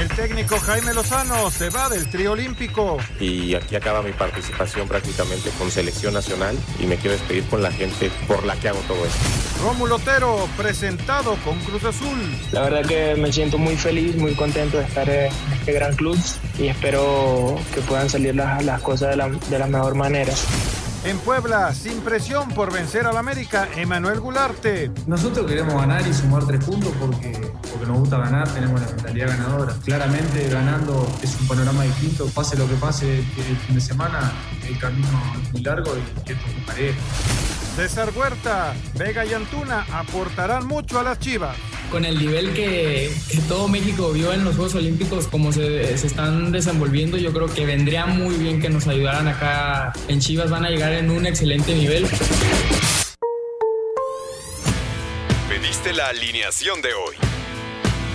El técnico Jaime Lozano se va del trío olímpico. Y aquí acaba mi participación prácticamente con selección nacional y me quiero despedir con la gente por la que hago todo esto. Rómulo Otero, presentado con Cruz Azul. La verdad que me siento muy feliz, muy contento de estar en este gran club y espero que puedan salir las, las cosas de la, de la mejor manera. En Puebla, sin presión por vencer al América, Emanuel Gularte. Nosotros queremos ganar y sumar tres puntos porque, porque nos gusta ganar, tenemos la mentalidad ganadora. Claramente ganando es un panorama distinto, pase lo que pase el fin de semana, el camino es muy largo y esto es parejo. César Huerta, Vega y Antuna aportarán mucho a las Chivas. Con el nivel que, que todo México vio en los Juegos Olímpicos, como se, se, están desenvolviendo, yo creo que vendría muy bien que nos ayudaran acá en Chivas. Van a llegar en un excelente nivel. Pediste la alineación de hoy.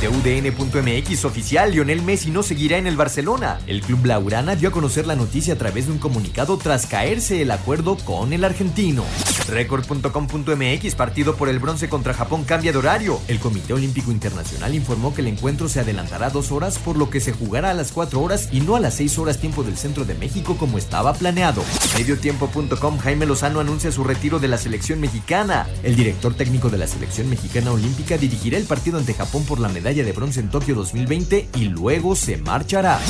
De UDN.mx oficial, Lionel Messi no seguirá en el Barcelona. El club Laurana dio a conocer la noticia a través de un comunicado tras caerse el acuerdo con el argentino. Record.com.mx, partido por el bronce contra Japón cambia de horario. El Comité Olímpico Internacional informó que el encuentro se adelantará dos horas, por lo que se jugará a las cuatro horas y no a las seis horas tiempo del centro de México como estaba planeado. Mediotiempo.com, Jaime Lozano anuncia su retiro de la selección mexicana. El director técnico de la selección mexicana olímpica dirigirá el partido ante Japón por la medalla de bronce en Tokio 2020 y luego se marchará.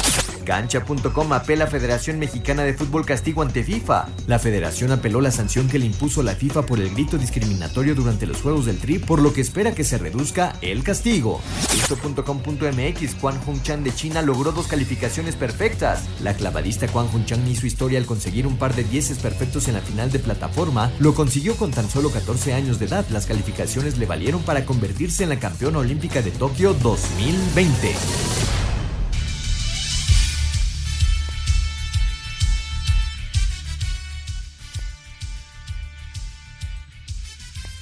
Cancha.com apela a Federación Mexicana de Fútbol castigo ante FIFA. La federación apeló la sanción que le impuso la FIFA por el grito discriminatorio durante los Juegos del Tri, por lo que espera que se reduzca el castigo. Esto.com.mx Juan Chan de China logró dos calificaciones perfectas. La clavadista Juan Chan hizo historia al conseguir un par de dieces perfectos en la final de plataforma. Lo consiguió con tan solo 14 años de edad. Las calificaciones le valieron para convertirse en la campeona olímpica de Tokio 2020.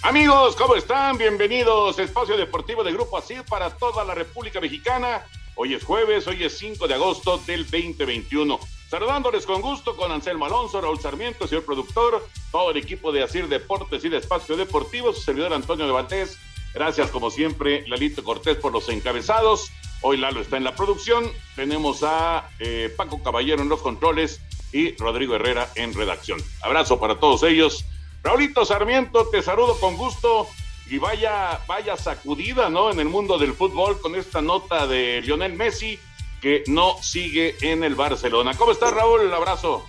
Amigos, ¿cómo están? Bienvenidos a Espacio Deportivo de Grupo ASIR para toda la República Mexicana. Hoy es jueves, hoy es 5 de agosto del 2021. Saludándoles con gusto con Anselmo Alonso, Raúl Sarmiento, señor productor, todo el equipo de ASIR Deportes y de Espacio Deportivo, su servidor Antonio de Valdés. Gracias, como siempre, Lalito Cortés por los encabezados. Hoy Lalo está en la producción. Tenemos a eh, Paco Caballero en los controles y Rodrigo Herrera en redacción. Abrazo para todos ellos. Raulito Sarmiento, te saludo con gusto y vaya, vaya sacudida, ¿no? En el mundo del fútbol con esta nota de Lionel Messi que no sigue en el Barcelona. ¿Cómo estás, Raúl? Un abrazo.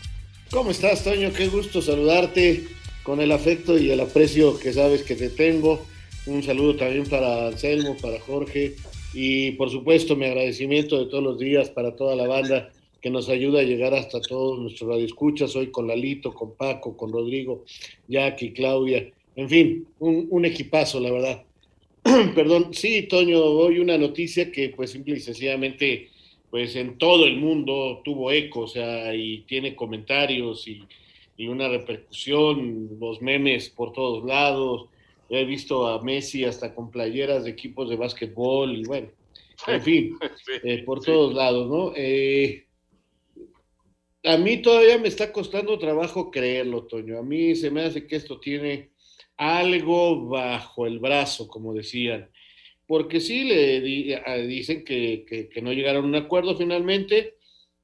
¿Cómo estás, Toño? Qué gusto saludarte con el afecto y el aprecio que sabes que te tengo. Un saludo también para Anselmo, para Jorge y por supuesto mi agradecimiento de todos los días para toda la banda que nos ayuda a llegar hasta todos nuestros radioescuchas, hoy con Lalito, con Paco, con Rodrigo, Jackie, Claudia, en fin, un, un equipazo, la verdad. Perdón, sí, Toño, hoy una noticia que pues simple y sencillamente pues en todo el mundo tuvo eco, o sea, y tiene comentarios y, y una repercusión, los memes por todos lados, he visto a Messi hasta con playeras de equipos de básquetbol y bueno, en fin, eh, por todos lados, ¿no? Eh, a mí todavía me está costando trabajo creerlo, Toño. A mí se me hace que esto tiene algo bajo el brazo, como decían. Porque sí le dicen que, que, que, no llegaron a un acuerdo finalmente,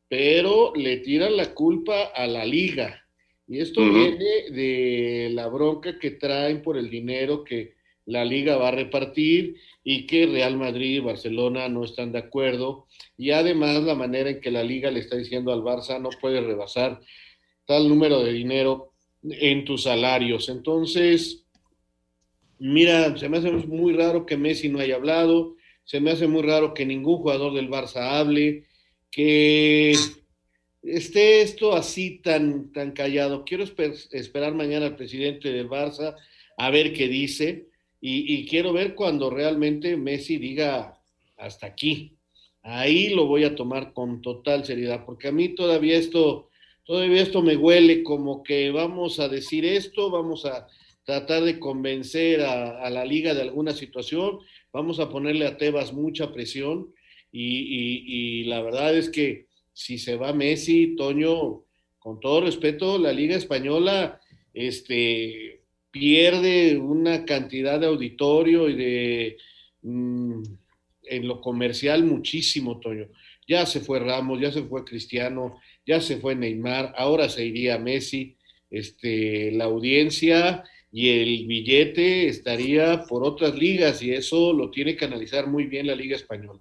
pero le tiran la culpa a la liga. Y esto viene de la bronca que traen por el dinero que la liga va a repartir y que Real Madrid y Barcelona no están de acuerdo. Y además la manera en que la liga le está diciendo al Barça no puede rebasar tal número de dinero en tus salarios. Entonces, mira, se me hace muy raro que Messi no haya hablado, se me hace muy raro que ningún jugador del Barça hable, que esté esto así tan, tan callado. Quiero esperar mañana al presidente del Barça a ver qué dice y, quiero ver cuando realmente Messi diga hasta aquí. Ahí lo voy a tomar con total seriedad, porque a mí todavía esto, todavía esto me huele como que vamos a decir esto, vamos a tratar de convencer a, la liga de alguna situación, vamos a ponerle a Tebas mucha presión y la verdad es que si se va Messi, Toño, con todo respeto, la Liga Española este, pierde una cantidad de auditorio y de mm, en lo comercial muchísimo, Toño. Ya se fue Ramos, ya se fue Cristiano, ya se fue Neymar, ahora se iría Messi. Este, la audiencia y el billete estaría por otras ligas y eso lo tiene que analizar muy bien la Liga Española.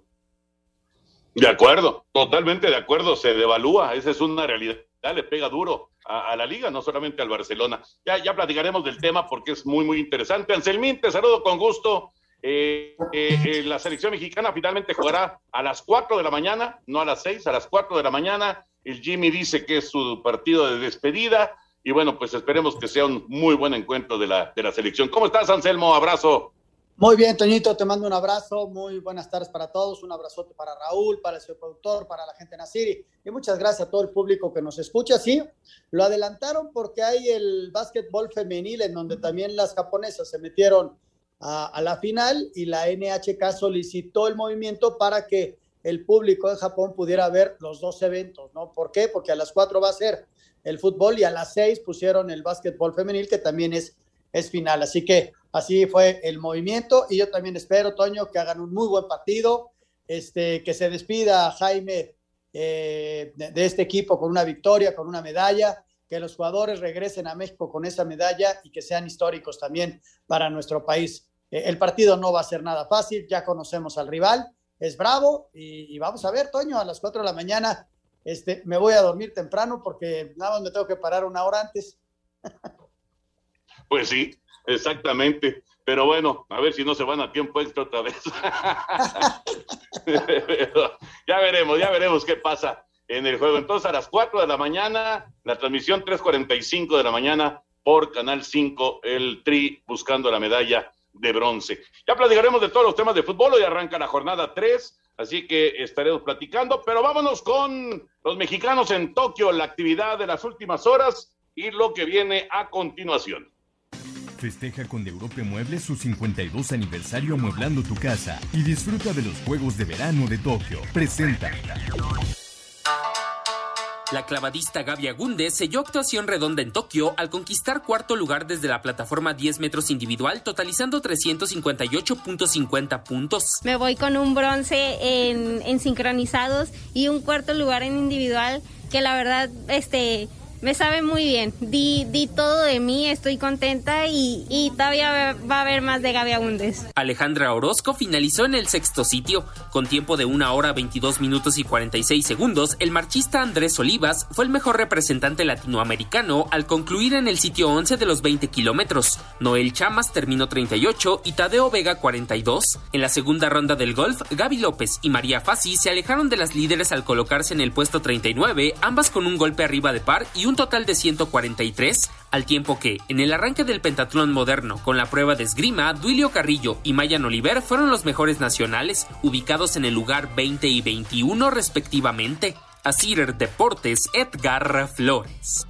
De acuerdo, totalmente de acuerdo, se devalúa, esa es una realidad, le pega duro a, la liga, no solamente al Barcelona. Ya, ya platicaremos del tema porque es muy, muy interesante. Anselmín, te saludo con gusto. Eh, eh, eh, la selección mexicana finalmente jugará a las 4 de la mañana, no a las 6, a las 4 de la mañana. El Jimmy dice que es su partido de despedida y bueno, pues esperemos que sea un muy buen encuentro de la, de la selección. ¿Cómo estás, Anselmo? Abrazo. Muy bien, Toñito, te mando un abrazo, muy buenas tardes para todos, un abrazote para Raúl, para el señor productor, para la gente de Nasiri y muchas gracias a todo el público que nos escucha. Sí, lo adelantaron porque hay el básquetbol femenil en donde también las japonesas se metieron a, la final y la NHK solicitó el movimiento para que el público de Japón pudiera ver los dos eventos, ¿no? ¿Por qué? Porque a las cuatro va a ser el fútbol y a las seis pusieron el básquetbol femenil que también es, es final. Así que Así fue el movimiento y yo también espero, Toño, que hagan un muy buen partido, este, que se despida Jaime eh, de, este equipo con una victoria, con una medalla, que los jugadores regresen a México con esa medalla y que sean históricos también para nuestro país. Eh, el partido no va a ser nada fácil, ya conocemos al rival, es bravo y, vamos a ver, Toño, a las 4 de la mañana este, me voy a dormir temprano porque nada más me tengo que parar una hora antes. Pues sí, Exactamente. Pero bueno, a ver si no se van a tiempo extra otra vez. ya veremos, ya veremos qué pasa en el juego. Entonces, a las 4 de la mañana, la transmisión 3.45 de la mañana por Canal 5, el Tri buscando la medalla de bronce. Ya platicaremos de todos los temas de fútbol. Hoy arranca la jornada 3, así que estaremos platicando. Pero vámonos con los mexicanos en Tokio, la actividad de las últimas horas y lo que viene a continuación. Festeja con De Europe Muebles su 52 aniversario amueblando tu casa y disfruta de los Juegos de Verano de Tokio. Presenta. La clavadista Gaby Agúndez selló actuación redonda en Tokio al conquistar cuarto lugar desde la plataforma 10 metros individual, totalizando 358.50 puntos. Me voy con un bronce en, en sincronizados y un cuarto lugar en individual que la verdad, este me sabe muy bien. Di, di todo de mí, estoy contenta y, y todavía va a haber más de Gaby Agúndez. Alejandra Orozco finalizó en el sexto sitio. Con tiempo de una hora 22 minutos y 46 segundos, el marchista Andrés Olivas fue el mejor representante latinoamericano al concluir en el sitio 11 de los 20 kilómetros. Noel Chamas terminó 38 y Tadeo Vega 42. En la segunda ronda del golf, Gaby López y María Fassi se alejaron de las líderes al colocarse en el puesto 39, ambas con un golpe arriba de par y un total de 143, al tiempo que, en el arranque del pentatlón moderno con la prueba de esgrima, Duilio Carrillo y Mayan Oliver fueron los mejores nacionales, ubicados en el lugar 20 y 21 respectivamente. Asir Deportes, Edgar Flores.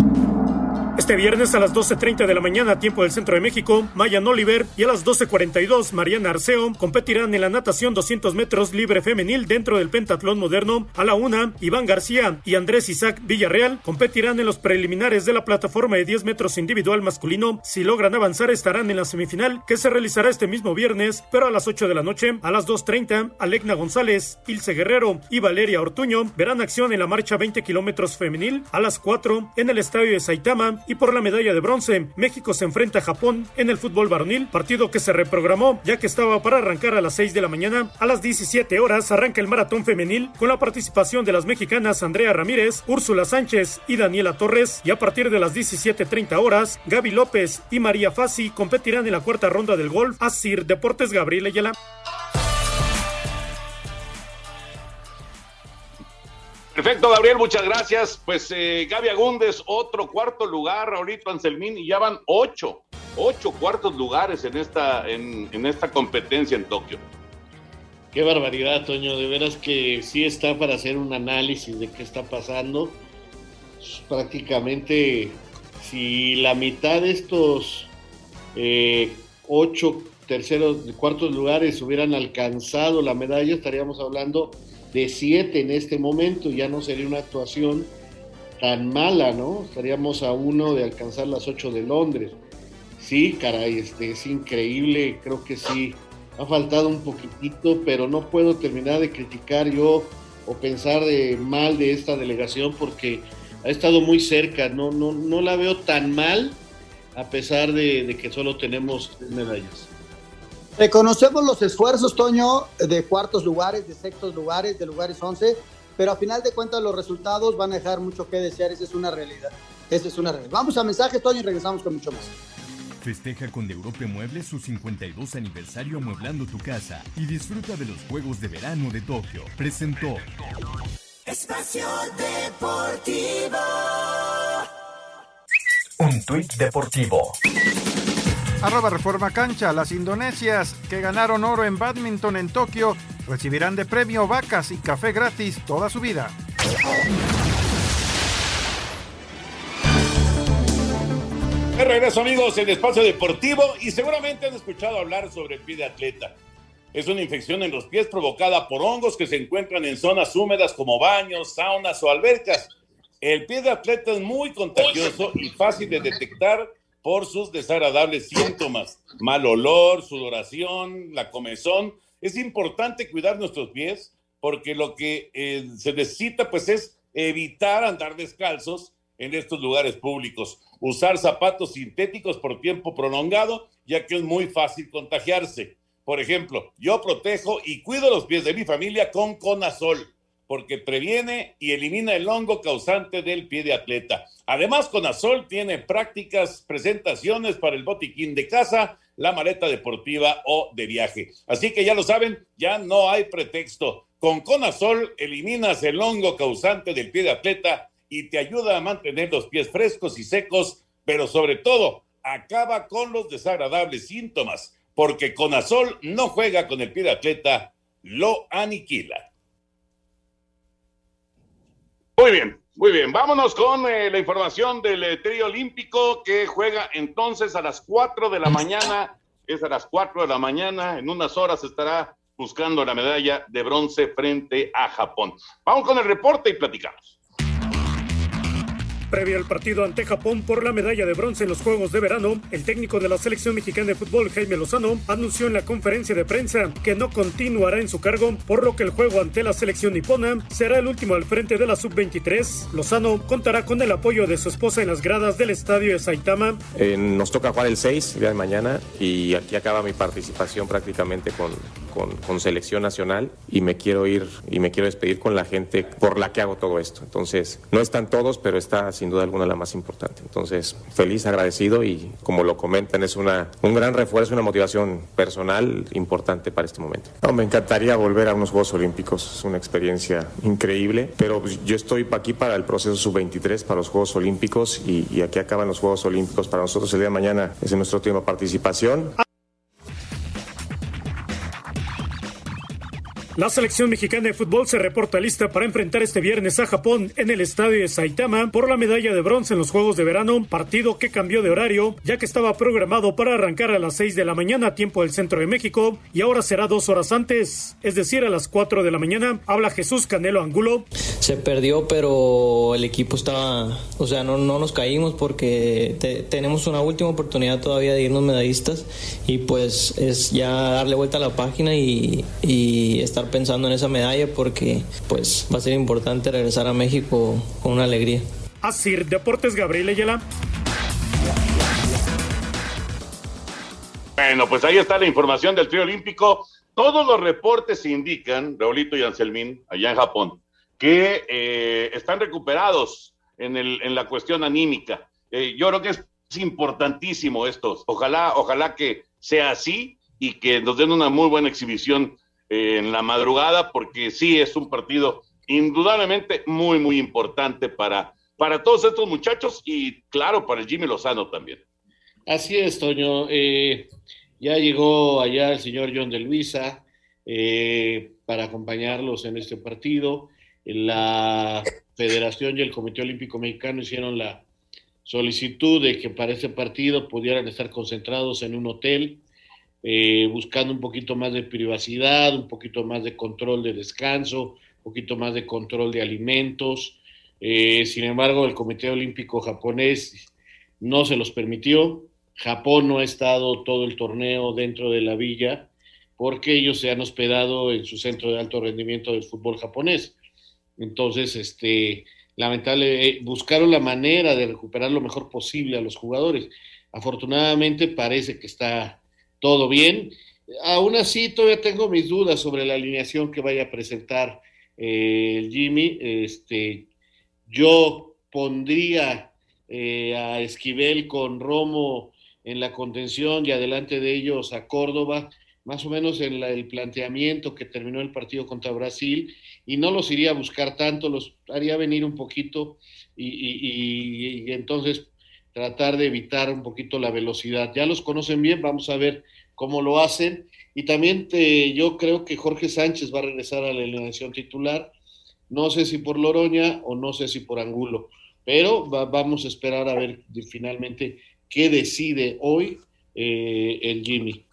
Este viernes a las 12.30 de la mañana, tiempo del Centro de México, Mayan Oliver y a las 12.42, Mariana Arceo competirán en la natación 200 metros libre femenil dentro del pentatlón moderno. A la una, Iván García y Andrés Isaac Villarreal competirán en los preliminares de la plataforma de 10 metros individual masculino. Si logran avanzar, estarán en la semifinal que se realizará este mismo viernes, pero a las 8 de la noche. A las 2.30, Alegna González, Ilse Guerrero y Valeria Ortuño verán acción en la marcha 20 kilómetros femenil. A las 4, en el estadio de Saitama, Y por la medalla de bronce, México se enfrenta a Japón en el fútbol varonil, partido que se reprogramó ya que estaba para arrancar a las 6 de la mañana. A las 17 horas arranca el maratón femenil con la participación de las mexicanas Andrea Ramírez, Úrsula Sánchez y Daniela Torres. Y a partir de las 17.30 horas, Gaby López y María Fassi competirán en la cuarta ronda del golf. Asir Deportes Gabriel Ayala. Perfecto, Gabriel, muchas gracias. Pues eh, Gaby Agúndez, otro cuarto lugar, ahorita Anselmín, y ya van ocho, ocho cuartos lugares en esta, en, esta competencia en Tokio. Qué barbaridad, Toño, de veras que sí está para hacer un análisis de qué está pasando. Prácticamente, si la mitad de estos eh, ocho terceros, cuartos lugares hubieran alcanzado la medalla, estaríamos hablando de siete en este momento, ya no sería una actuación tan mala, ¿no? Estaríamos a uno de alcanzar las ocho de Londres. Sí, caray, este, es increíble, creo que sí, ha faltado un poquitito, pero no puedo terminar de criticar yo o pensar de mal de esta delegación porque ha estado muy cerca, no, no, no la veo tan mal a pesar de, de que solo tenemos tres medallas. Reconocemos los esfuerzos, Toño, de cuartos lugares, de sextos lugares, de lugares 11, pero a final de cuentas los resultados van a dejar mucho que desear, esa es una realidad. Esa es una realidad. Vamos a mensajes, Toño, y regresamos con mucho más. Festeja con De Europa Muebles su 52 aniversario amueblando tu casa y disfruta de los Juegos de Verano de Tokio. Presentó Espacio Deportivo. Un tuit deportivo. Arroba Reforma Cancha, las indonesias que ganaron oro en badminton en Tokio recibirán de premio vacas y café gratis toda su vida. De regreso amigos en Espacio Deportivo y seguramente han escuchado hablar sobre el pie de atleta. Es una infección en los pies provocada por hongos que se encuentran en zonas húmedas como baños, saunas o albercas. El pie de atleta es muy contagioso y fácil de detectar por sus desagradables síntomas. Mal olor, sudoración, la comezón. Es importante cuidar nuestros pies porque lo que eh, se necesita pues es evitar andar descalzos en estos lugares públicos. Usar zapatos sintéticos por tiempo prolongado, ya que es muy fácil contagiarse. Por ejemplo, yo protejo y cuido los pies de mi familia con Conazol, porque previene y elimina el hongo causante del pie de atleta. Además, Conazol tiene prácticas presentaciones para el botiquín de casa, la maleta deportiva o de viaje. Así que ya lo saben, ya no hay pretexto. Con Conazol eliminas el hongo causante del pie de atleta y te ayuda a mantener los pies frescos y secos, pero sobre todo acaba con los desagradables síntomas, porque Conazol no juega con el pie de atleta, lo aniquila. Muy bien, muy bien. Vámonos con eh, la información del eh, trío olímpico que juega entonces a las 4 de la mañana. Es a las 4 de la mañana. En unas horas estará buscando la medalla de bronce frente a Japón. Vamos con el reporte y platicamos. Previo al partido ante Japón por la medalla de bronce en los Juegos de Verano, el técnico de la selección mexicana de fútbol, Jaime Lozano, anunció en la conferencia de prensa que no continuará en su cargo, por lo que el juego ante la selección nipona será el último al frente de la sub-23. Lozano contará con el apoyo de su esposa en las gradas del estadio de Saitama. Eh, nos toca jugar el 6 día de mañana y aquí acaba mi participación prácticamente con, con, con selección nacional y me quiero ir y me quiero despedir con la gente por la que hago todo esto. Entonces, no están todos, pero está sin duda alguna la más importante. Entonces, feliz, agradecido y como lo comentan, es una, un gran refuerzo, una motivación personal importante para este momento. Me encantaría volver a unos Juegos Olímpicos, es una experiencia increíble, pero pues, yo estoy aquí para el proceso sub-23, para los Juegos Olímpicos y, aquí acaban los Juegos Olímpicos. Para nosotros el día de mañana es nuestro última participación. La selección mexicana de fútbol se reporta lista para enfrentar este viernes a Japón en el estadio de Saitama por la medalla de bronce en los Juegos de Verano, partido que cambió de horario ya que estaba programado para arrancar a las 6 de la mañana tiempo del centro de México y ahora será dos horas antes, es decir a las 4 de la mañana. Habla Jesús Canelo Angulo. Se perdió pero el equipo estaba, o sea, no, no nos caímos porque te, tenemos una última oportunidad todavía de irnos medallistas y pues es ya darle vuelta a la página y estar estar pensando en esa medalla porque pues va a ser importante regresar a México con una alegría. Así, Deportes Gabriel Ayala. Bueno, pues ahí está la información del trío olímpico. Todos los reportes indican, Raulito y Anselmín, allá en Japón, que eh, están recuperados en, el, en, la cuestión anímica. Eh, yo creo que es importantísimo esto. Ojalá, ojalá que sea así y que nos den una muy buena exhibición eh, en la madrugada, porque sí es un partido indudablemente muy, muy importante para, para todos estos muchachos y claro, para el Jimmy Lozano también. Así es, Toño. Eh, ya llegó allá el señor John de Luisa eh, para acompañarlos en este partido. La Federación y el Comité Olímpico Mexicano hicieron la solicitud de que para este partido pudieran estar concentrados en un hotel, eh, buscando un poquito más de privacidad, un poquito más de control de descanso, un poquito más de control de alimentos. sin embargo, el Comité Olímpico japonés no se los permitió. Japón no ha estado todo el torneo dentro de la villa porque ellos se han hospedado en su centro de alto rendimiento del fútbol japonés. Entonces, este, lamentable, eh, buscaron la manera de recuperar lo mejor posible a los jugadores. Afortunadamente parece que está todo bien. Aún así, todavía tengo mis dudas sobre la alineación que vaya a presentar eh, Jimmy. Este, yo pondría eh, a Esquivel con Romo en la contención y adelante de ellos a Córdoba, más o menos en el planteamiento que terminó el partido contra Brasil, y no los iría a buscar tanto, los haría venir un poquito y, entonces tratar de evitar un poquito la velocidad. Ya los conocen bien, vamos a ver cómo lo hacen. Y también te, yo creo que Jorge Sánchez va a regresar a la alineación titular, no sé si por Loroña o no sé si por Angulo, pero vamos a esperar a ver finalmente qué decide hoy eh, el Jimmy.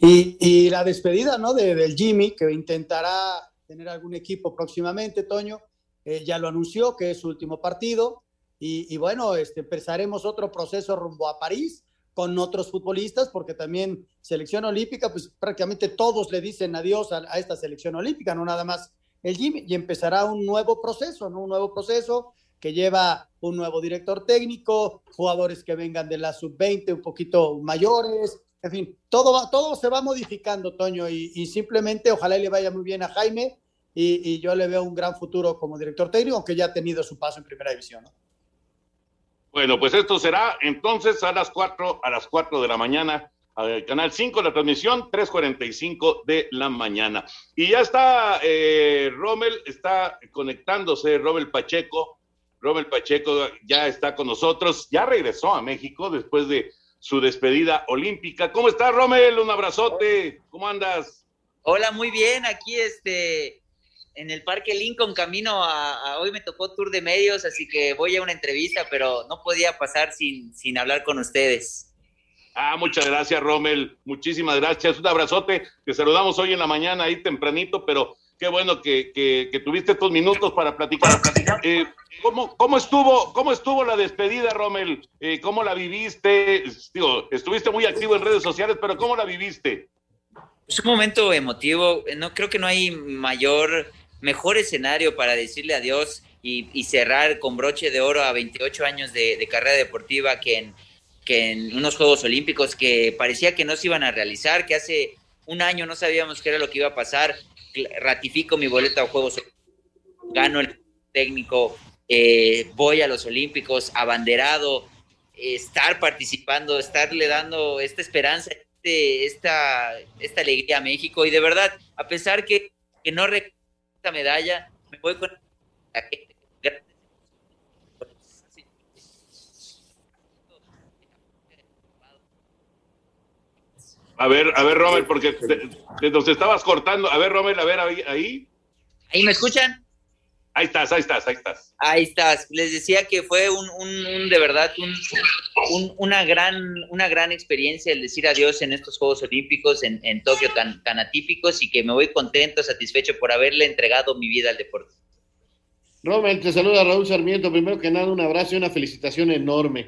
Y, la despedida ¿no? De, del Jimmy, que intentará tener algún equipo próximamente, Toño, eh, ya lo anunció que es su último partido. Y, bueno, este, empezaremos otro proceso rumbo a París con otros futbolistas, porque también selección olímpica, pues prácticamente todos le dicen adiós a, a esta selección olímpica, no nada más el Jimmy, y empezará un nuevo proceso, ¿no? Un nuevo proceso que lleva un nuevo director técnico, jugadores que vengan de la sub-20 un poquito mayores, en fin, todo, va, todo se va modificando, Toño, y, simplemente ojalá le vaya muy bien a Jaime y, yo le veo un gran futuro como director técnico, aunque ya ha tenido su paso en primera división. Bueno, pues esto será entonces a las 4, a las 4 de la mañana, al canal 5, la transmisión 3.45 de la mañana. Y ya está, eh, Rommel está conectándose, Rommel Pacheco, Robert Pacheco ya está con nosotros, ya regresó a México después de su despedida olímpica. ¿Cómo estás, Romel? Un abrazote. ¿Cómo andas? Hola, muy bien. Aquí este en el Parque Lincoln camino a, hoy me tocó tour de medios, así que voy a una entrevista, pero no podía pasar sin, sin hablar con ustedes. Ah, muchas gracias, Rommel. Muchísimas gracias. Un abrazote. Te saludamos hoy en la mañana ahí tempranito, pero qué bueno que, que, tuviste estos minutos para platicar. Eh, ¿cómo, ¿cómo, estuvo, ¿Cómo estuvo la despedida, Rommel? Eh, ¿Cómo la viviste? Digo, estuviste muy activo en redes sociales, pero ¿cómo la viviste? Es un momento emotivo. No creo que no hay mayor, mejor escenario para decirle adiós y, cerrar con broche de oro a 28 años de, carrera deportiva que en, que en unos Juegos Olímpicos que parecía que no se iban a realizar, que hace un año no sabíamos qué era lo que iba a pasar ratifico mi boleto a Juegos gano el técnico, eh, voy a los Olímpicos, abanderado, estar participando, estarle dando esta esperanza, este, esta, esta alegría a México. Y de verdad, a pesar que, que no esta medalla, me voy con la gente. A ver, a ver, Robert, porque te, nos estabas cortando. A ver, Robert, a ver, ahí. ¿Ahí me escuchan? Ahí estás, ahí estás, ahí estás. Ahí estás. Les decía que fue un, un, de verdad, un, una, gran, una gran experiencia el decir adiós en estos Juegos Olímpicos en, en Tokio tan, tan atípicos y que me voy contento, satisfecho por haberle entregado mi vida al deporte. Robert, te saluda Raúl Sarmiento. Primero que nada, un abrazo y una felicitación enorme.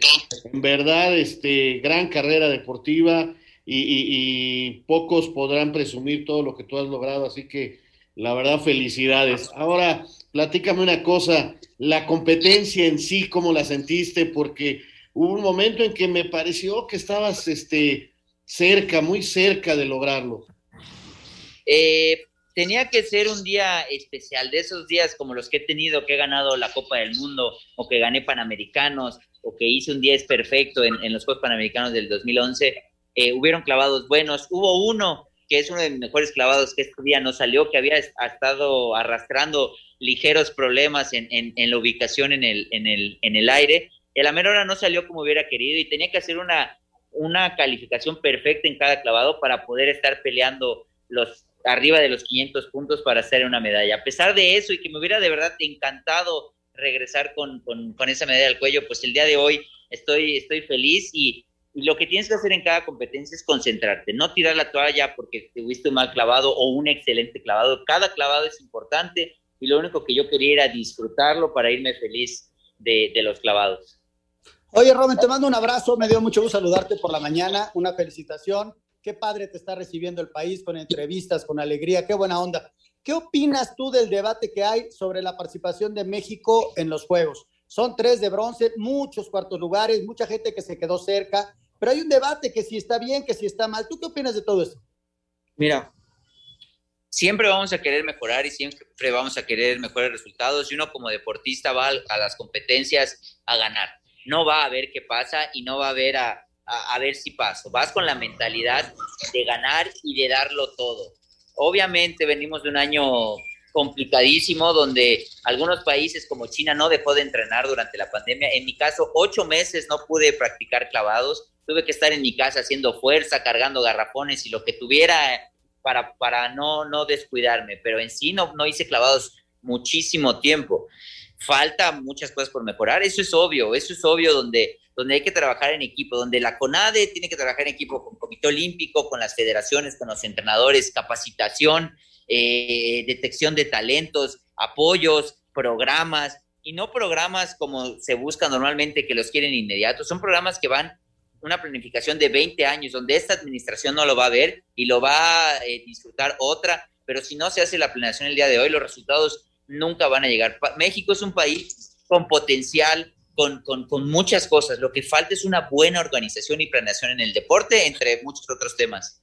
En verdad, este, gran carrera deportiva y, pocos podrán presumir todo lo que tú has logrado, así que la verdad felicidades. Ahora, platícame una cosa, la competencia en sí, ¿cómo la sentiste? Porque hubo un momento en que me pareció que estabas este, cerca, muy cerca de lograrlo? Eh, tenía que ser un día especial, de esos días como los que he tenido, que he ganado la Copa del Mundo o que gané Panamericanos o que hice un 10 perfecto en, los Juegos Panamericanos del 2011. Eh, hubieron clavados buenos. Hubo uno que es uno de mis mejores clavados que este día no salió, que había estado arrastrando ligeros problemas en, en, en la ubicación en el, en, el, en el aire. El hora no salió como hubiera querido y tenía que hacer una, una calificación perfecta en cada clavado para poder estar peleando los arriba de los 500 puntos para hacer una medalla. A pesar de eso y que me hubiera de verdad encantado regresar con, con, con esa medalla al cuello, pues el día de hoy estoy, estoy feliz y, y, lo que tienes que hacer en cada competencia es concentrarte, no tirar la toalla porque tuviste un mal clavado o un excelente clavado. Cada clavado es importante y lo único que yo quería era disfrutarlo para irme feliz de, de los clavados. Oye, Robin, te mando un abrazo, me dio mucho gusto saludarte por la mañana, una felicitación Qué padre te está recibiendo el país con entrevistas, con alegría, qué buena onda. ¿Qué opinas tú del debate que hay sobre la participación de México en los Juegos? Son tres de bronce, muchos cuartos lugares, mucha gente que se quedó cerca, pero hay un debate que si está bien, que si está mal. ¿Tú qué opinas de todo esto? Mira, siempre vamos a querer mejorar y siempre vamos a querer mejores resultados y uno como deportista va a las competencias a ganar. No va a ver qué pasa y no va a ver a, a, ver si paso. Vas con la mentalidad de ganar y de darlo todo. Obviamente venimos de un año complicadísimo donde algunos países como China no dejó de entrenar durante la pandemia. En mi caso, ocho meses no pude practicar clavados. Tuve que estar en mi casa haciendo fuerza, cargando garrafones y lo que tuviera para, para no, no descuidarme. Pero en sí no, no hice clavados muchísimo tiempo. Falta muchas cosas por mejorar. Eso es obvio, eso es obvio donde donde hay que trabajar en equipo, donde la CONADE tiene que trabajar en equipo con Comité Olímpico, con las federaciones, con los entrenadores, capacitación, eh, detección de talentos, apoyos, programas, y no programas como se busca normalmente que los quieren inmediatos, son programas que van una planificación de 20 años, donde esta administración no lo va a ver y lo va a eh, disfrutar otra, pero si no se hace la planeación el día de hoy, los resultados nunca van a llegar. México es un país con potencial, con, con, con, muchas cosas. Lo que falta es una buena organización y planeación en el deporte, entre muchos otros temas.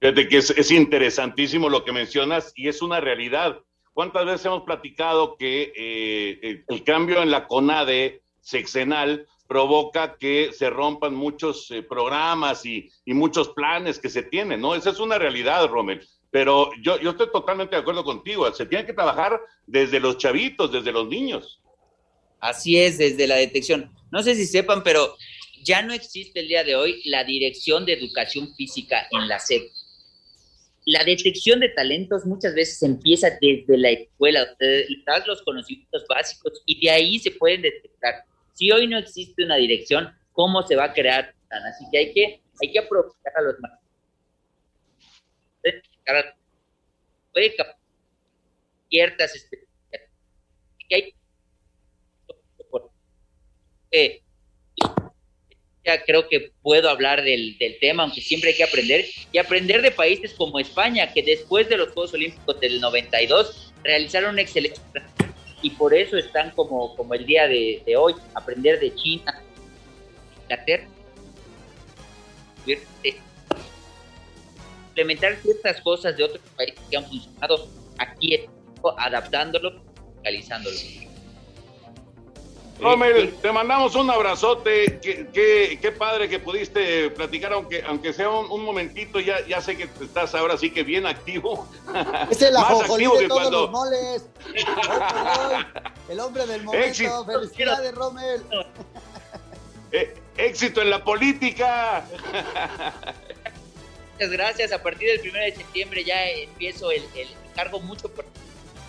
Fíjate que es, es, interesantísimo lo que mencionas y es una realidad. ¿Cuántas veces hemos platicado que eh, el cambio en la CONADE sexenal provoca que se rompan muchos eh, programas y, y, muchos planes que se tienen, ¿no? Esa es una realidad, Romel. Pero yo, yo estoy totalmente de acuerdo contigo. Se tiene que trabajar desde los chavitos, desde los niños. Así es, desde la detección. No sé si sepan, pero ya no existe el día de hoy la Dirección de Educación Física en la SEP. La detección de talentos muchas veces empieza desde la escuela, das los conocimientos básicos y de ahí se pueden detectar. Si hoy no existe una dirección, ¿cómo se va a crear? Así que hay que, hay que aprovechar a los más. Puede ciertas ya creo que puedo hablar del, del, tema, aunque siempre hay que aprender, y aprender de países como España, que después de los Juegos Olímpicos del 92 realizaron un excelente y por eso están como, como el día de, hoy, aprender de China, Inglaterra, implementar ciertas cosas de otros países que han funcionado aquí, adaptándolo, realizándolo. Romel, te mandamos un abrazote. Qué, qué, qué, padre que pudiste platicar, aunque, aunque sea un, un, momentito. Ya, ya sé que estás ahora sí que bien activo. Es el Más activo que todos cuando. Los moles. el hombre del momento. Éxito. Felicidades, Romel. Eh, éxito en la política. Muchas gracias. A partir del 1 de septiembre ya empiezo el, el cargo mucho por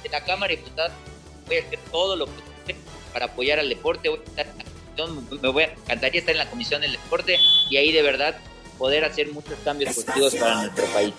de la Cámara de Diputados. Voy a hacer todo lo que para apoyar al deporte. Voy a estar, me voy a, encantaría estar en la comisión del deporte y ahí de verdad poder hacer muchos cambios positivos para nuestro país.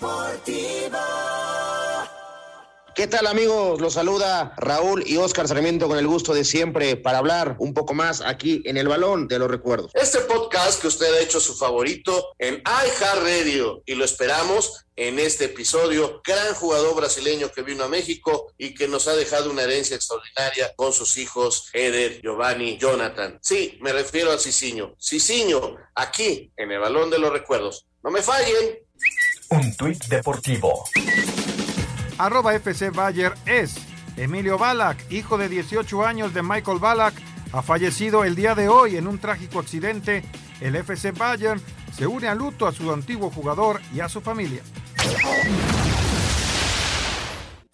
¿Qué tal amigos? Los saluda Raúl y Oscar Sarmiento con el gusto de siempre para hablar un poco más aquí en el balón de los recuerdos. Este podcast que usted ha hecho su favorito en iHeartRadio y lo esperamos en este episodio. Gran jugador brasileño que vino a México y que nos ha dejado una herencia extraordinaria con sus hijos Eder, Giovanni, Jonathan. Sí, me refiero a Cicinho. Cicinho, aquí en el balón de los recuerdos. No me fallen. Un tuit deportivo arroba FC Bayer es Emilio Balak, hijo de 18 años de Michael Balak, ha fallecido el día de hoy en un trágico accidente. El FC Bayern se une al luto a su antiguo jugador y a su familia.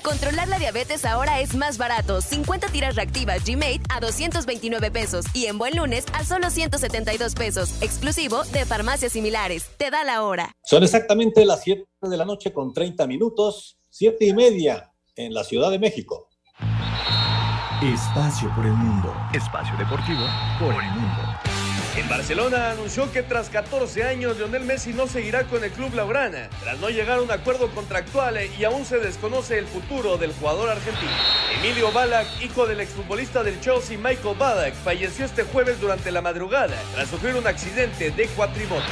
Controlar la diabetes ahora es más barato. 50 tiras reactivas G-Mate a 229 pesos y en buen lunes a solo 172 pesos, exclusivo de farmacias similares. Te da la hora. Son exactamente las 7 de la noche con 30 minutos siete y media en la Ciudad de México. Espacio por el mundo. Espacio deportivo por el mundo. En Barcelona anunció que tras 14 años Lionel Messi no seguirá con el club Laurana, tras no llegar a un acuerdo contractual y aún se desconoce el futuro del jugador argentino. Emilio Balak, hijo del exfutbolista del Chelsea Michael Balak, falleció este jueves durante la madrugada tras sufrir un accidente de cuatrimoto.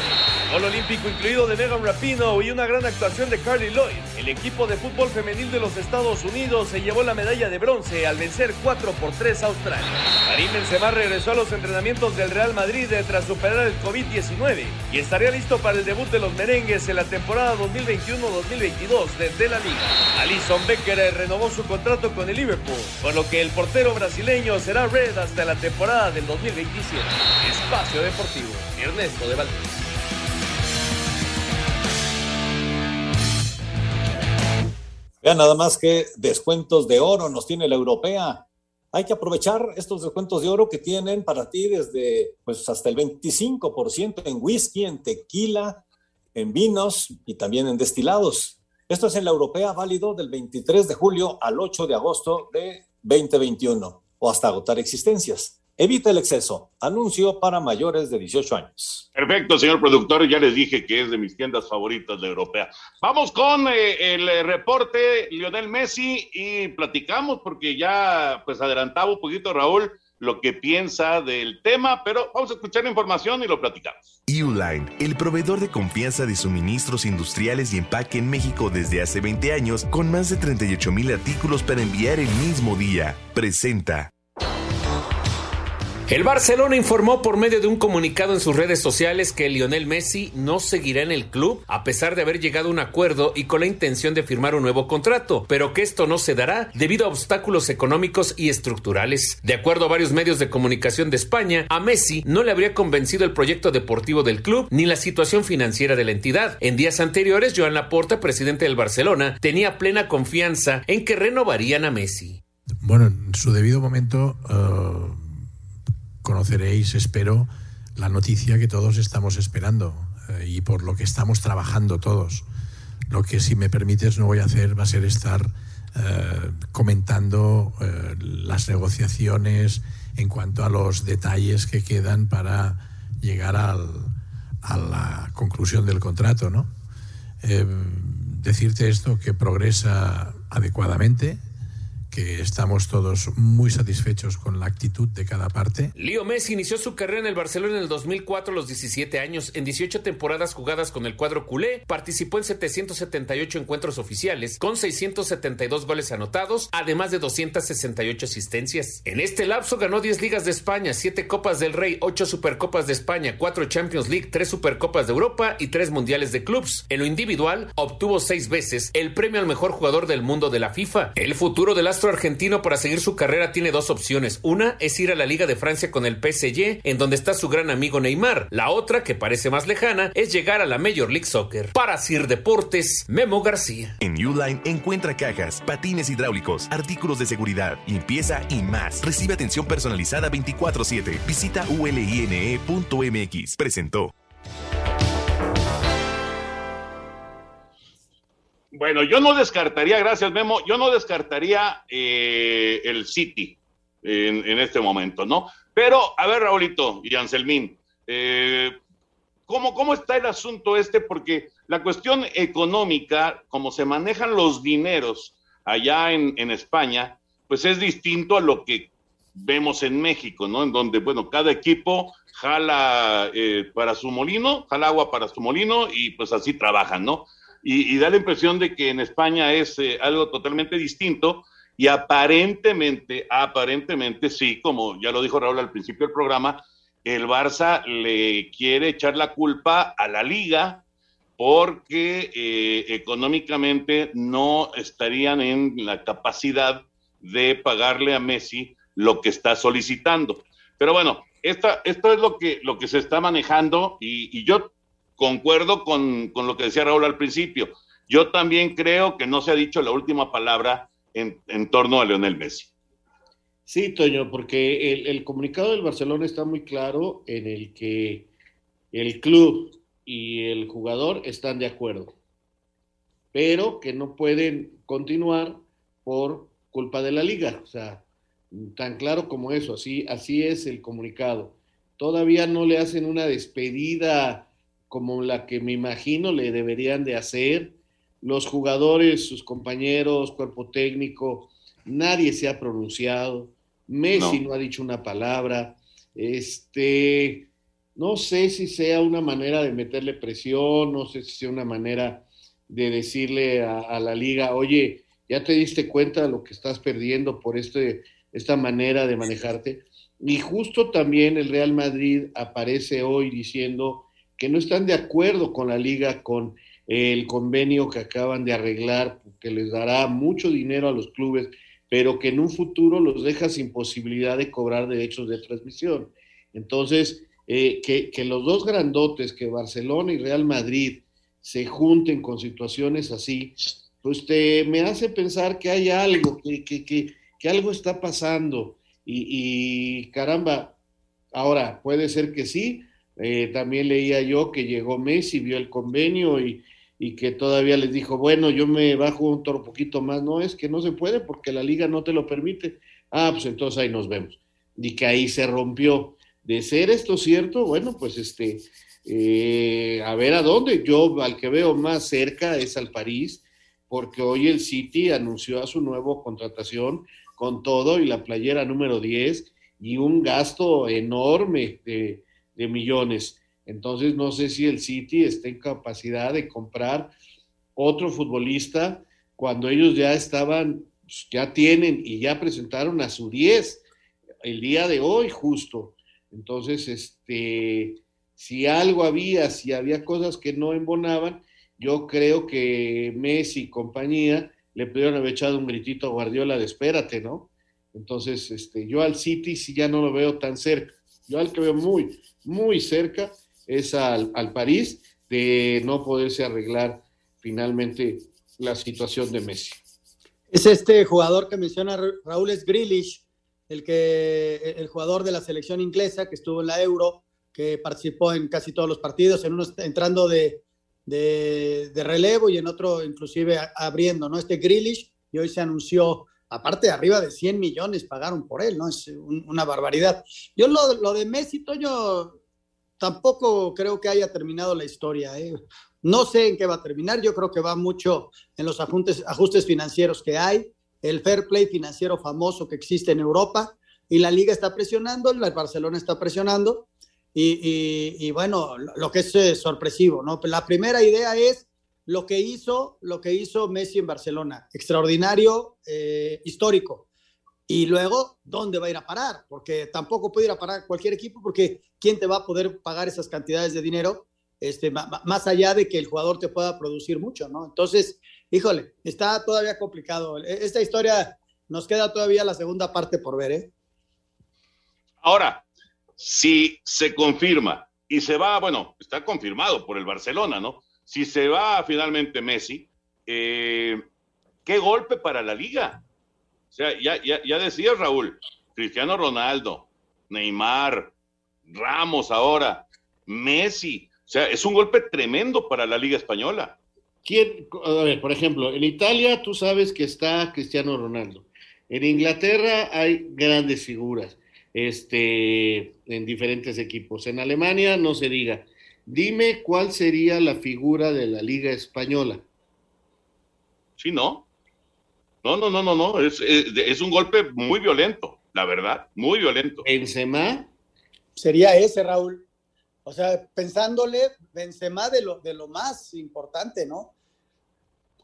Gol olímpico incluido de Megan Rapino y una gran actuación de Carly Lloyd. El equipo de fútbol femenil de los Estados Unidos se llevó la medalla de bronce al vencer 4 por 3 a Australia. Karim Benzema regresó a los entrenamientos del Real Madrid tras superar el COVID-19 y estaría listo para el debut de los merengues en la temporada 2021-2022 desde la liga. Alison Becker renovó su contrato con el Liverpool, por lo que el portero brasileño será red hasta la temporada del 2027. Espacio Deportivo, Ernesto de Valdés. Vean nada más que descuentos de oro nos tiene la europea hay que aprovechar estos descuentos de oro que tienen para ti desde pues hasta el 25% en whisky, en tequila, en vinos y también en destilados. Esto es en la europea válido del 23 de julio al 8 de agosto de 2021 o hasta agotar existencias. Evita el exceso. Anuncio para mayores de 18 años. Perfecto, señor productor. Ya les dije que es de mis tiendas favoritas de Europea. Vamos con eh, el reporte Lionel Messi y platicamos porque ya pues adelantaba un poquito Raúl lo que piensa del tema, pero vamos a escuchar la información y lo platicamos. Uline, el proveedor de confianza de suministros industriales y empaque en México desde hace 20 años, con más de 38 mil artículos para enviar el mismo día, presenta. El Barcelona informó por medio de un comunicado en sus redes sociales que Lionel Messi no seguirá en el club a pesar de haber llegado a un acuerdo y con la intención de firmar un nuevo contrato, pero que esto no se dará debido a obstáculos económicos y estructurales. De acuerdo a varios medios de comunicación de España, a Messi no le habría convencido el proyecto deportivo del club ni la situación financiera de la entidad. En días anteriores, Joan Laporta, presidente del Barcelona, tenía plena confianza en que renovarían a Messi. Bueno, en su debido momento. Uh conoceréis, espero, la noticia que todos estamos esperando eh, y por lo que estamos trabajando todos. Lo que, si me permites, no voy a hacer va a ser estar eh, comentando eh, las negociaciones en cuanto a los detalles que quedan para llegar al, a la conclusión del contrato. ¿no? decirte esto que progresa adecuadamente, que estamos todos muy satisfechos con la actitud de cada parte. Leo Messi inició su carrera en el Barcelona en el 2004 a los 17 años. En 18 temporadas jugadas con el cuadro culé, participó en 778 encuentros oficiales, con 672 goles anotados, además de 268 asistencias. En este lapso ganó 10 ligas de España, 7 Copas del Rey, 8 Supercopas de España, 4 Champions League, 3 Supercopas de Europa y 3 Mundiales de Clubs. En lo individual, obtuvo 6 veces el premio al mejor jugador del mundo de la FIFA. El futuro del argentino para seguir su carrera tiene dos opciones. Una es ir a la Liga de Francia con el PSG, en donde está su gran amigo Neymar. La otra, que parece más lejana, es llegar a la Major League Soccer. Para Sir Deportes, Memo García. En Uline encuentra cajas, patines hidráulicos, artículos de seguridad, limpieza y más. Recibe atención personalizada 24/7. Visita uline.mx. Presentó. Bueno, yo no descartaría, gracias Memo, yo no descartaría eh, el City en, este momento, ¿no? Pero, a ver, Raulito y Anselmín, eh, ¿cómo, ¿cómo está el asunto este? Porque la cuestión económica, como se manejan los dineros allá en, España, pues es distinto a lo que vemos en México, ¿no? En donde, bueno, cada equipo jala eh, para su molino, jala agua para su molino y pues así trabajan, ¿no? Y, da la impresión de que en España es eh, algo totalmente distinto y aparentemente, aparentemente sí, como ya lo dijo Raúl al principio del programa, el Barça le quiere echar la culpa a la liga porque eh, económicamente no estarían en la capacidad de pagarle a Messi lo que está solicitando. Pero bueno, esta, esto es lo que, lo que se está manejando y, yo concuerdo con, lo que decía Raúl al principio. Yo también creo que no se ha dicho la última palabra en, torno a Leonel Messi. Sí, Toño, porque el, el, comunicado del Barcelona está muy claro en el que el club y el jugador están de acuerdo, pero que no pueden continuar por culpa de la liga. O sea, tan claro como eso, así, así es el comunicado. Todavía no le hacen una despedida como la que me imagino le deberían de hacer. Los jugadores, sus compañeros, cuerpo técnico, nadie se ha pronunciado. Messi no, ha dicho una palabra. Este, no sé si sea una manera de meterle presión, no sé si sea una manera de decirle a, a la liga, oye, ya te diste cuenta de lo que estás perdiendo por este esta manera de manejarte. Y justo también el Real Madrid aparece hoy diciendo que no están de acuerdo con la liga, con el convenio que acaban de arreglar, que les dará mucho dinero a los clubes, pero que en un futuro los deja sin posibilidad de cobrar derechos de transmisión. Entonces, eh, que, los dos grandotes, que Barcelona y Real Madrid, se junten con situaciones así, pues te, me hace pensar que hay algo, que, que, que, que algo está pasando y, caramba, ahora puede ser que sí, eh, también leía yo que llegó Messi, vio el convenio y, que todavía les dijo, bueno, yo me bajo un toro poquito más, no, es que no se puede porque la liga no te lo permite. Ah, pues entonces ahí nos vemos. Y que ahí se rompió. De ser esto cierto, bueno, pues este, eh, a ver a dónde. Yo al que veo más cerca es al París, porque hoy el City anunció a su nuevo contratación con todo y la playera número 10 y un gasto enorme de, millones. Entonces no sé si el City está en capacidad de comprar otro futbolista cuando ellos ya estaban, pues, ya tienen y ya presentaron a su 10 el día de hoy justo. Entonces, este, si algo había, si había cosas que no embonaban, yo creo que Messi y compañía le pudieron haber echado un gritito a Guardiola de espérate, ¿no? Entonces, este, yo al City sí ya no lo veo tan cerca. Yo al que veo muy, muy cerca es al, París de no poderse arreglar finalmente la situación de Messi. Es este jugador que menciona Raúl es el que el jugador de la selección inglesa que estuvo en la Euro, que participó en casi todos los partidos, en uno entrando de, de, relevo y en otro inclusive abriendo, ¿no? Este Grealish, y hoy se anunció, aparte arriba de 100 millones pagaron por él, ¿no? Es una barbaridad. Yo lo, lo, de Messi, Toño, tampoco creo que haya terminado la historia, ¿eh? No sé en qué va a terminar, yo creo que va mucho en los ajustes, ajustes financieros que hay, el fair play financiero famoso que existe en Europa, y la liga está presionando, el Barcelona está presionando, y, bueno, lo que es eh, sorpresivo, ¿no? La primera idea es lo que hizo, lo que hizo Messi en Barcelona, extraordinario, eh, histórico. Y luego, ¿dónde va a ir a parar? Porque tampoco puede ir a parar cualquier equipo, porque ¿quién te va a poder pagar esas cantidades de dinero? Este, más allá de que el jugador te pueda producir mucho, ¿no? Entonces, híjole, está todavía complicado. E, esta historia nos queda todavía la segunda parte por ver, ¿eh? Ahora, si se confirma y se va, bueno, está confirmado por el Barcelona, ¿no? Si se va finalmente Messi, eh, qué golpe para la liga. O sea, ya, ya, ya decía Raúl, Cristiano Ronaldo, Neymar, Ramos ahora, Messi. O sea, es un golpe tremendo para la liga española. ¿Quién, a ver, por ejemplo, en Italia tú sabes que está Cristiano Ronaldo. En Inglaterra hay grandes figuras este, en diferentes equipos. En Alemania no se diga. Dime cuál sería la figura de la Liga Española. Sí, ¿no? no, no, no, no, no, es, es, un golpe muy violento, la verdad, muy violento. Benzema sería ese, Raúl. O sea, pensándole, Benzema de lo, de lo más importante, ¿no?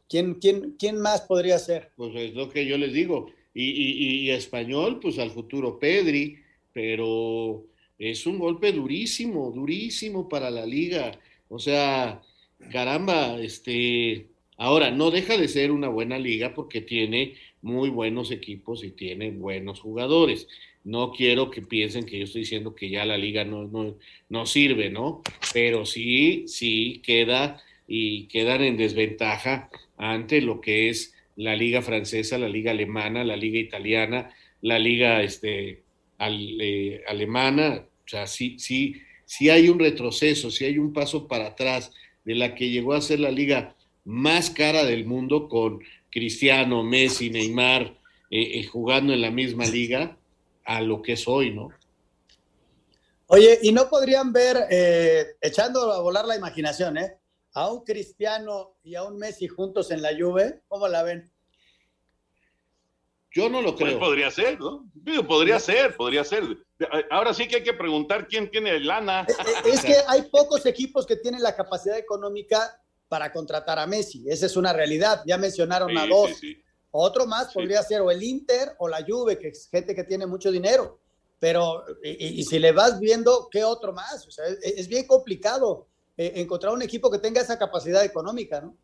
¿Quién, quién, quién más podría ser? Pues es lo que yo les digo. Y, y, y español, pues al futuro Pedri, pero es un golpe durísimo, durísimo para la liga. O sea, caramba, este, ahora no deja de ser una buena liga porque tiene muy buenos equipos y tiene buenos jugadores. No quiero que piensen que yo estoy diciendo que ya la liga no, no, no sirve, ¿no? Pero sí, sí queda y quedan en desventaja ante lo que es la liga francesa, la liga alemana, la liga italiana, la liga este, eh, alemana. O sea, sí, sí, sí hay un retroceso, sí hay un paso para atrás de la que llegó a ser la liga más cara del mundo con Cristiano, Messi, Neymar eh, eh, jugando en la misma liga a lo que es hoy, ¿no? Oye, y no podrían ver, eh, echando a volar la imaginación, ¿eh? A un Cristiano y a un Messi juntos en la Juve, ¿cómo la ven? Yo no lo pues creo. podría ser, ¿no? Podría ser, podría ser. Ahora sí que hay que preguntar quién tiene lana. Es que hay pocos equipos que tienen la capacidad económica para contratar a Messi. Esa es una realidad. Ya mencionaron a dos. Otro más podría ser o el Inter o la Juve, que es gente que tiene mucho dinero. Pero, y, si le vas viendo, ¿qué otro más? O sea, es, bien complicado eh, encontrar un equipo que tenga esa capacidad económica, ¿no?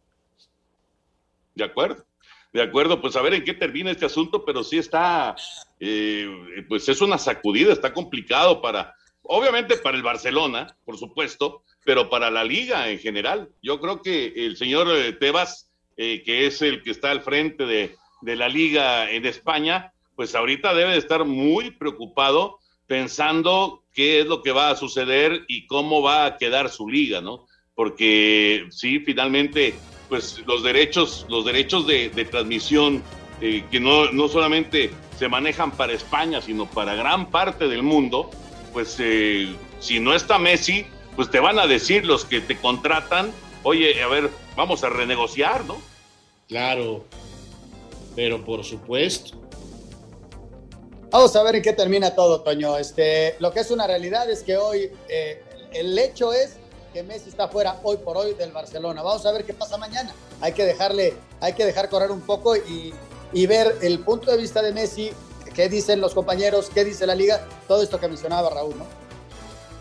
De acuerdo. De acuerdo, pues a ver en qué termina este asunto, pero sí está, eh, pues es una sacudida, está complicado para, obviamente para el Barcelona, por supuesto, pero para la liga en general. Yo creo que el señor eh, Tebas eh, que es el que está al frente de, la liga en España, pues ahorita debe de estar muy preocupado pensando qué es lo que va a suceder y cómo va a quedar su liga, ¿no? Porque sí, finalmente, pues los derechos, los derechos de, transmisión eh, que no, no, solamente se manejan para España, sino para gran parte del mundo, pues eh, si no está Messi, pues te van a decir los que te contratan, oye, a ver, vamos a renegociar, ¿no? Claro, pero por supuesto. Vamos a ver en qué termina todo, Toño. Este, lo que es una realidad es que hoy eh, el hecho es que Messi está fuera hoy por hoy del Barcelona. Vamos a ver qué pasa mañana. Hay que dejarle, hay que dejar correr un poco y, y ver el punto de vista de Messi, qué dicen los compañeros, qué dice la liga, todo esto que mencionaba Raúl, ¿no?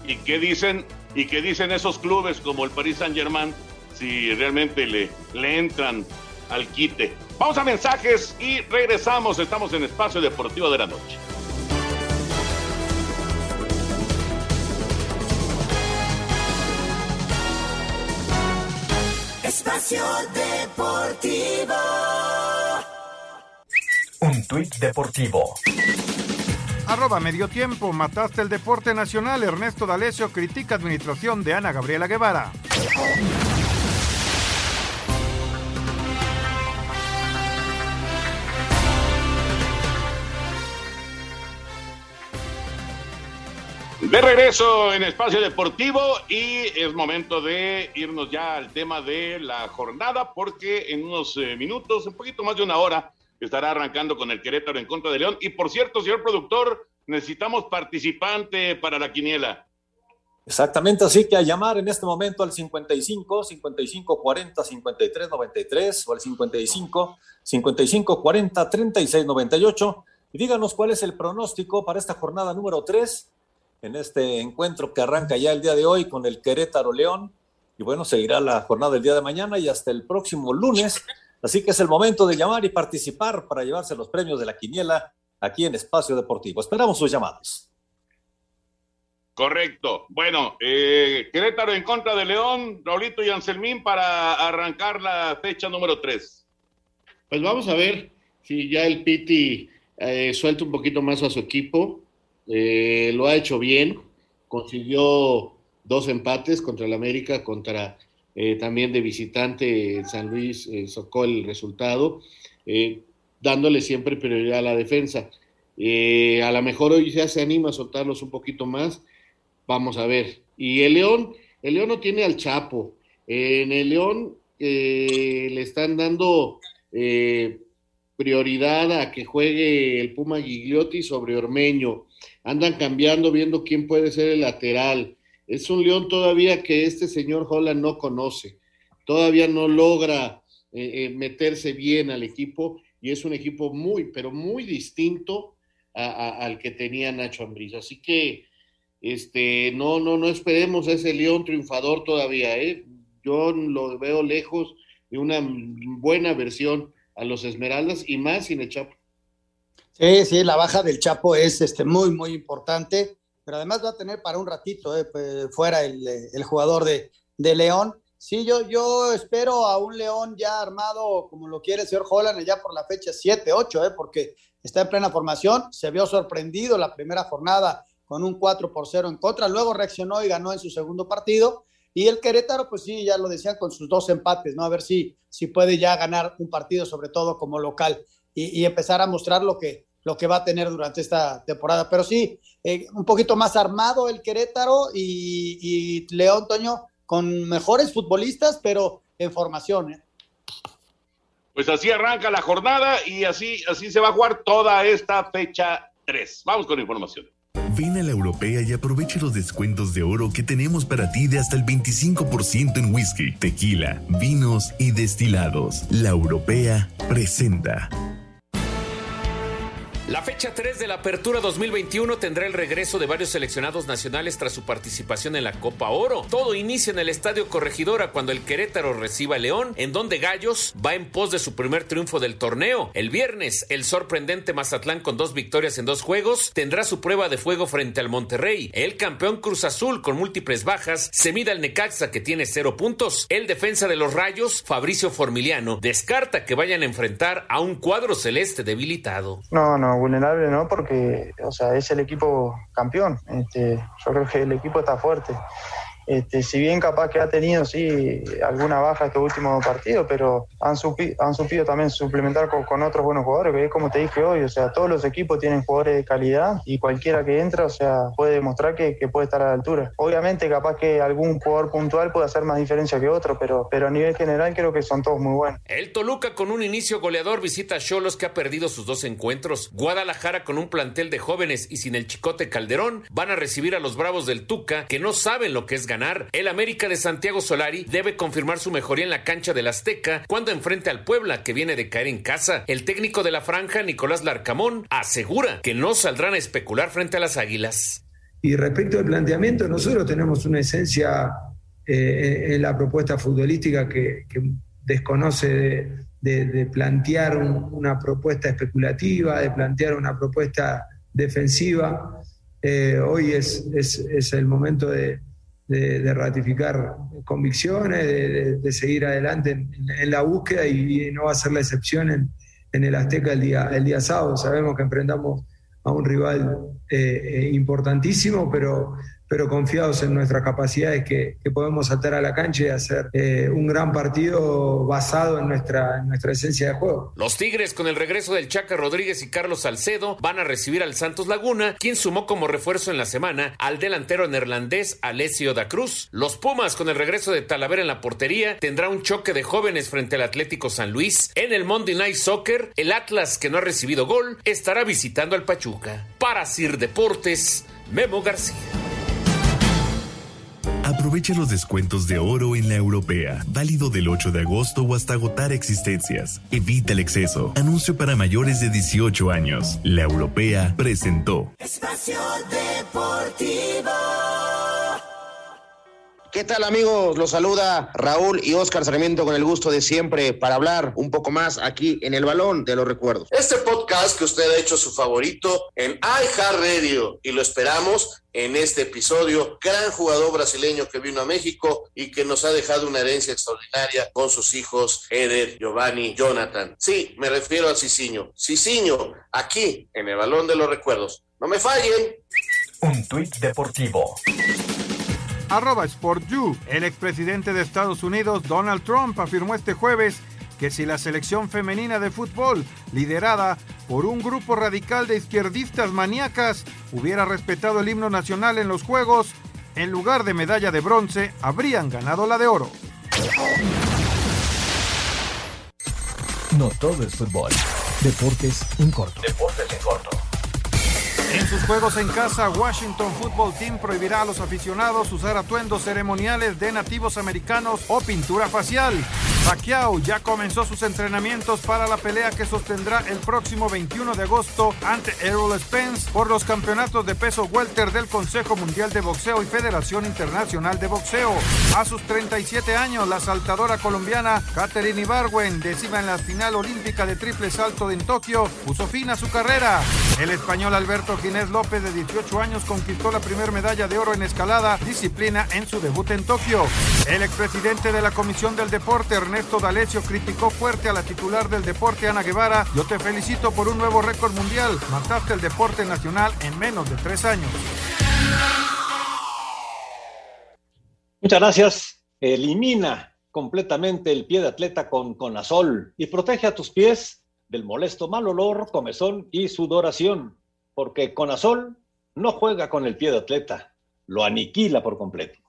¿Y qué dicen, y qué dicen esos clubes como el Paris Saint Germain si realmente le, le entran al quite. Vamos a mensajes y regresamos. Estamos en Espacio Deportivo de la Noche. Espacio Deportivo. Un tuit deportivo. Arroba medio tiempo, mataste el deporte nacional. Ernesto D'Alessio critica administración de Ana Gabriela Guevara. De regreso en Espacio Deportivo y es momento de irnos ya al tema de la jornada porque en unos eh, minutos, un poquito más de una hora, estará arrancando con el Querétaro en contra de León. Y por cierto, señor productor, necesitamos participante para la quiniela. Exactamente, así que a llamar en este momento al 55 55 40 53 93 o al 55 55 40 36 98 y díganos cuál es el pronóstico para esta jornada número 3 en este encuentro que arranca ya el día de hoy con el Querétaro León. Y bueno, seguirá la jornada del día de mañana y hasta el próximo lunes. Así que es el momento de llamar y participar para llevarse los premios de la quiniela aquí en Espacio Deportivo. Esperamos sus llamados. Correcto. Bueno, eh, Querétaro en contra de León, Raulito y Anselmín para arrancar la fecha número 3. Pues vamos a ver si ya el Piti eh, suelta un poquito más a su equipo eh, lo ha hecho bien, consiguió dos empates contra el América, contra eh, también de visitante San Luis eh, sacó el resultado, dándole siempre prioridad a la defensa. a lo mejor hoy ya se anima a soltarlos un poquito más, vamos a ver. Y el León, el León no tiene al Chapo, en el León le están dando prioridad a que juegue el Puma Gigliotti sobre Ormeño. Andan cambiando, viendo quién puede ser el lateral. Es un León todavía que este señor Holland no conoce. Todavía no logra eh, eh, meterse bien al equipo y es un equipo muy, pero muy distinto al que tenía Nacho Ambriz. Así que este, no, no, no esperemos a ese León triunfador todavía. ¿eh? Yo lo veo lejos de una buena versión a los Esmeraldas y más sin el Chapo. Sí, sí, la baja del Chapo es este, muy, muy importante, pero además va a tener para un ratito eh, fuera el, jugador de, de León. Sí, yo, yo espero a un León ya armado como lo quiere el señor Holland ya por la fecha 7, 8, eh, porque está en plena formación, se vio sorprendido la primera jornada con un 4 por 0 en contra, luego reaccionó y ganó en su segundo partido, y el Querétaro, pues sí, ya lo decían con sus dos empates, ¿no? A ver si, si puede ya ganar un partido, sobre todo como local, y, empezar a mostrar lo que, lo que va a tener durante esta temporada. Pero sí, eh, un poquito más armado el Querétaro y, y León Toño con mejores futbolistas, pero en formación. ¿eh? Pues así arranca la jornada y así, así se va a jugar toda esta fecha 3. Vamos con información. Ven a la europea y aprovecha los descuentos de oro que tenemos para ti de hasta el 25% en whisky, tequila, vinos y destilados. La europea presenta. La fecha 3 de la Apertura 2021 tendrá el regreso de varios seleccionados nacionales tras su participación en la Copa Oro. Todo inicia en el Estadio Corregidora cuando el Querétaro reciba a León, en donde Gallos va en pos de su primer triunfo del torneo. El viernes, el sorprendente Mazatlán con dos victorias en dos juegos tendrá su prueba de fuego frente al Monterrey. El campeón Cruz Azul con múltiples bajas se mide al Necaxa que tiene cero puntos. El defensa de los Rayos, Fabricio Formiliano, descarta que vayan a enfrentar a un cuadro celeste debilitado. No, no, vulnerable, ¿no? Porque, o sea, es el equipo campeón. Este, yo creo que el equipo está fuerte. Este, si bien capaz que ha tenido, sí, alguna baja este último partido, pero han, supi, supido también suplementar con, otros buenos jugadores, que es como te dije hoy, o sea, todos los equipos tienen jugadores de calidad y cualquiera que entra, o sea, puede demostrar que, que puede estar a la altura. Obviamente capaz que algún jugador puntual puede hacer más diferencia que otro, pero, pero a nivel general creo que son todos muy buenos. El Toluca con un inicio goleador visita a Cholos que ha perdido sus dos encuentros. Guadalajara con un plantel de jóvenes y sin el Chicote Calderón van a recibir a los Bravos del Tuca que no saben lo que es ganar el América de Santiago Solari debe confirmar su mejoría en la cancha del Azteca cuando enfrente al Puebla, que viene de caer en casa. El técnico de la franja, Nicolás Larcamón, asegura que no saldrán a especular frente a las Águilas. Y respecto al planteamiento, nosotros tenemos una esencia eh, en la propuesta futbolística que, desconoce de, plantear una propuesta especulativa, de plantear una propuesta defensiva. Eh, hoy es, el momento de, de, ratificar convicciones, de, seguir adelante en, la búsqueda y, no va a ser la excepción en, el Azteca el día, el día sábado. Sabemos que enfrentamos a un rival eh, eh, importantísimo, pero pero confiados en nuestras capacidades que, que podemos saltar a la cancha y hacer eh, un gran partido basado en nuestra, en nuestra esencia de juego. Los Tigres, con el regreso del Chaca Rodríguez y Carlos Salcedo, van a recibir al Santos Laguna, quien sumó como refuerzo en la semana al delantero neerlandés Alessio da Cruz. Los Pumas, con el regreso de Talavera en la portería, tendrá un choque de jóvenes frente al Atlético San Luis. En el Monday Night Soccer, el Atlas, que no ha recibido gol, estará visitando al Pachuca. Para Sir Deportes, Memo García. Aprovecha los descuentos de oro en la europea, válido del 8 de agosto o hasta agotar existencias. Evita el exceso. Anuncio para mayores de 18 años. La europea presentó. Espacio Deportivo. ¿Qué tal amigos? Los saluda Raúl y Oscar Sarmiento con el gusto de siempre para hablar un poco más aquí en el balón de los recuerdos. Este podcast que usted ha hecho su favorito en Radio y lo esperamos en este episodio. Gran jugador brasileño que vino a México y que nos ha dejado una herencia extraordinaria con sus hijos Eder, Giovanni, Jonathan. Sí, me refiero a Cicinho. Cicinho, aquí en el balón de los recuerdos. No me fallen. Un tuit deportivo arroba SportU. El expresidente de Estados Unidos, Donald Trump, afirmó este jueves que si la selección femenina de fútbol, liderada por un grupo radical de izquierdistas maníacas, hubiera respetado el himno nacional en los Juegos, en lugar de medalla de bronce, habrían ganado la de oro. No todo es fútbol. Deportes en corto. Deportes en corto. En sus juegos en casa, Washington Football Team prohibirá a los aficionados usar atuendos ceremoniales de nativos americanos o pintura facial. Pacquiao ya comenzó sus entrenamientos para la pelea que sostendrá el próximo 21 de agosto ante Errol Spence por los campeonatos de peso welter del Consejo Mundial de Boxeo y Federación Internacional de Boxeo. A sus 37 años, la saltadora colombiana Catherine Ibarwen, décima en la final olímpica de triple salto en Tokio, puso fin a su carrera. El español Alberto Ginés López, de 18 años, conquistó la primera medalla de oro en escalada, disciplina en su debut en Tokio. El expresidente de la Comisión del Deporte, Ernesto D'Alessio, criticó fuerte a la titular del deporte, Ana Guevara. Yo te felicito por un nuevo récord mundial. Mataste el deporte nacional en menos de tres años. Muchas gracias. Elimina completamente el pie de atleta con Conazol y protege a tus pies del molesto mal olor, comezón y sudoración, porque Conazol no juega con el pie de atleta, lo aniquila por completo.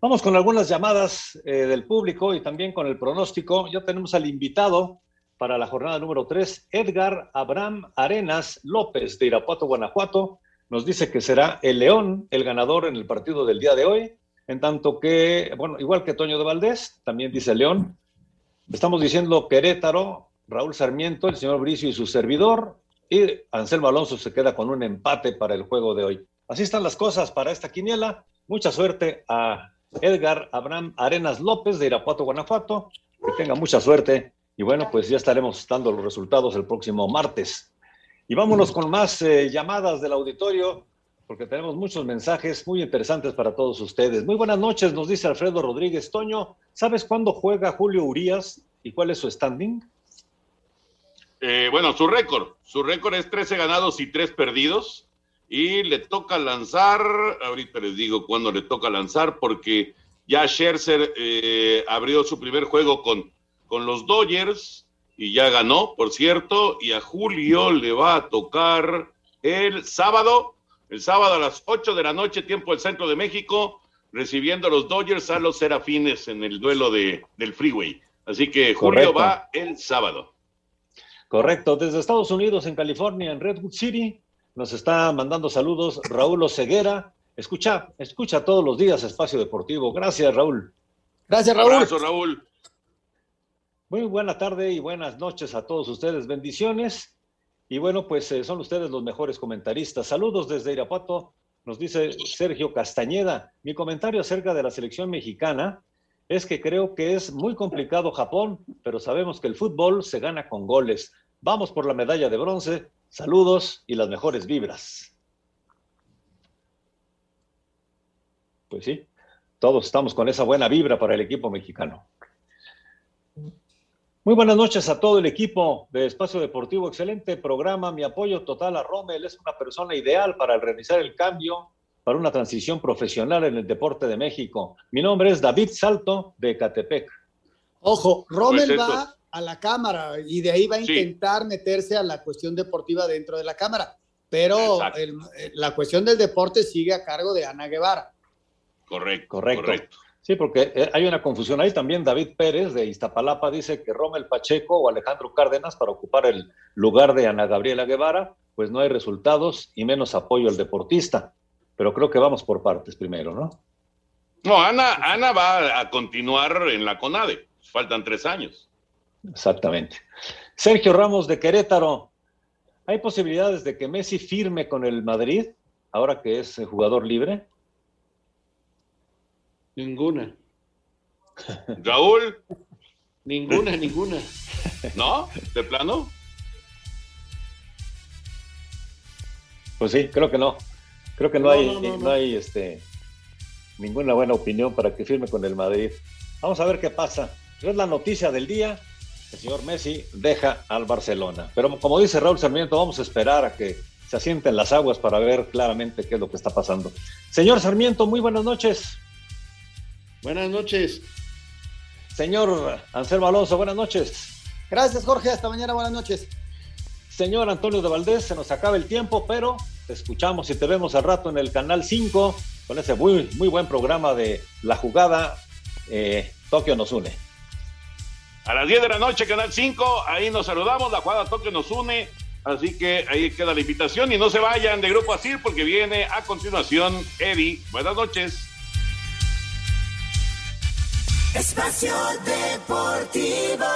Vamos con algunas llamadas eh, del público y también con el pronóstico. Ya tenemos al invitado para la jornada número 3, Edgar Abraham Arenas López de Irapuato, Guanajuato. Nos dice que será el León el ganador en el partido del día de hoy, en tanto que, bueno, igual que Toño de Valdés, también dice León. Estamos diciendo Querétaro, Raúl Sarmiento, el señor Bricio y su servidor, y Anselmo Alonso se queda con un empate para el juego de hoy. Así están las cosas para esta quiniela. Mucha suerte a Edgar Abraham Arenas López de Irapuato, Guanajuato. Que tenga mucha suerte. Y bueno, pues ya estaremos dando los resultados el próximo martes. Y vámonos con más eh, llamadas del auditorio, porque tenemos muchos mensajes muy interesantes para todos ustedes. Muy buenas noches, nos dice Alfredo Rodríguez Toño. ¿Sabes cuándo juega Julio Urias y cuál es su standing? Eh, bueno, su récord. Su récord es 13 ganados y 3 perdidos. Y le toca lanzar, ahorita les digo cuándo le toca lanzar, porque ya Scherzer eh, abrió su primer juego con, con los Dodgers y ya ganó, por cierto, y a Julio le va a tocar el sábado, el sábado a las 8 de la noche, tiempo del centro de México, recibiendo a los Dodgers a los Serafines en el duelo de, del Freeway. Así que Julio Correcto. va el sábado. Correcto, desde Estados Unidos, en California, en Redwood City, nos está mandando saludos Raúl Oceguera. Escucha, escucha todos los días Espacio Deportivo. Gracias, Raúl. Gracias, Raúl. Abrazo, Raúl. Muy buena tarde y buenas noches a todos ustedes. Bendiciones. Y bueno, pues eh, son ustedes los mejores comentaristas. Saludos desde Irapuato. Nos dice Sergio Castañeda. Mi comentario acerca de la selección mexicana es que creo que es muy complicado Japón, pero sabemos que el fútbol se gana con goles. Vamos por la medalla de bronce. Saludos y las mejores vibras. Pues sí, todos estamos con esa buena vibra para el equipo mexicano. Muy buenas noches a todo el equipo de Espacio Deportivo. Excelente programa. Mi apoyo total a Rommel. Es una persona ideal para realizar el cambio para una transición profesional en el deporte de México. Mi nombre es David Salto de Catepec. Ojo, Rommel Pues va a la Cámara y de ahí va a Sí. intentar meterse a la cuestión deportiva dentro de la Cámara. Pero el- la cuestión del deporte sigue a cargo de Ana Guevara. Correcto. Correcto. Sí, porque eh, hay una confusión ahí también. David Pérez de Iztapalapa dice que Rommel Pacheco o Alejandro Cárdenas para ocupar el lugar de Ana Gabriela Guevara, pues no hay resultados y menos apoyo al deportista. Pero creo que vamos por partes primero, ¿no? No, Ana, Ana va a continuar en la CONADE. Faltan tres años. Exactamente. Sergio Ramos de Querétaro. ¿Hay posibilidades de que Messi firme con el Madrid ahora que es jugador libre? Ninguna. Raúl. Ninguna, ninguna. ¿No? ¿De plano? Pues sí, creo que no. Creo que no, No, hay, no, no, no no. hay este, ninguna buena opinión para que firme con el Madrid. Vamos a ver qué pasa. Es la noticia del día. El señor Messi deja al Barcelona. Pero como dice Raúl Sarmiento, vamos a esperar a que se asienten las aguas para ver claramente qué es lo que está pasando. Señor Sarmiento, muy buenas noches. Buenas noches. Señor Anselmo Alonso, buenas noches. Gracias, Jorge. Hasta mañana. Buenas noches. Señor Antonio de Valdés, se nos acaba el tiempo, pero te escuchamos y te vemos al rato en el Canal 5 con ese muy, muy buen programa de La Jugada. eh, Tokio nos une. A las 10 de la noche, Canal 5, ahí nos saludamos, la jugada toque nos une. Así que ahí queda la invitación y no se vayan de Grupo Asir porque viene a continuación Eddie. Buenas noches. Espacio Deportivo.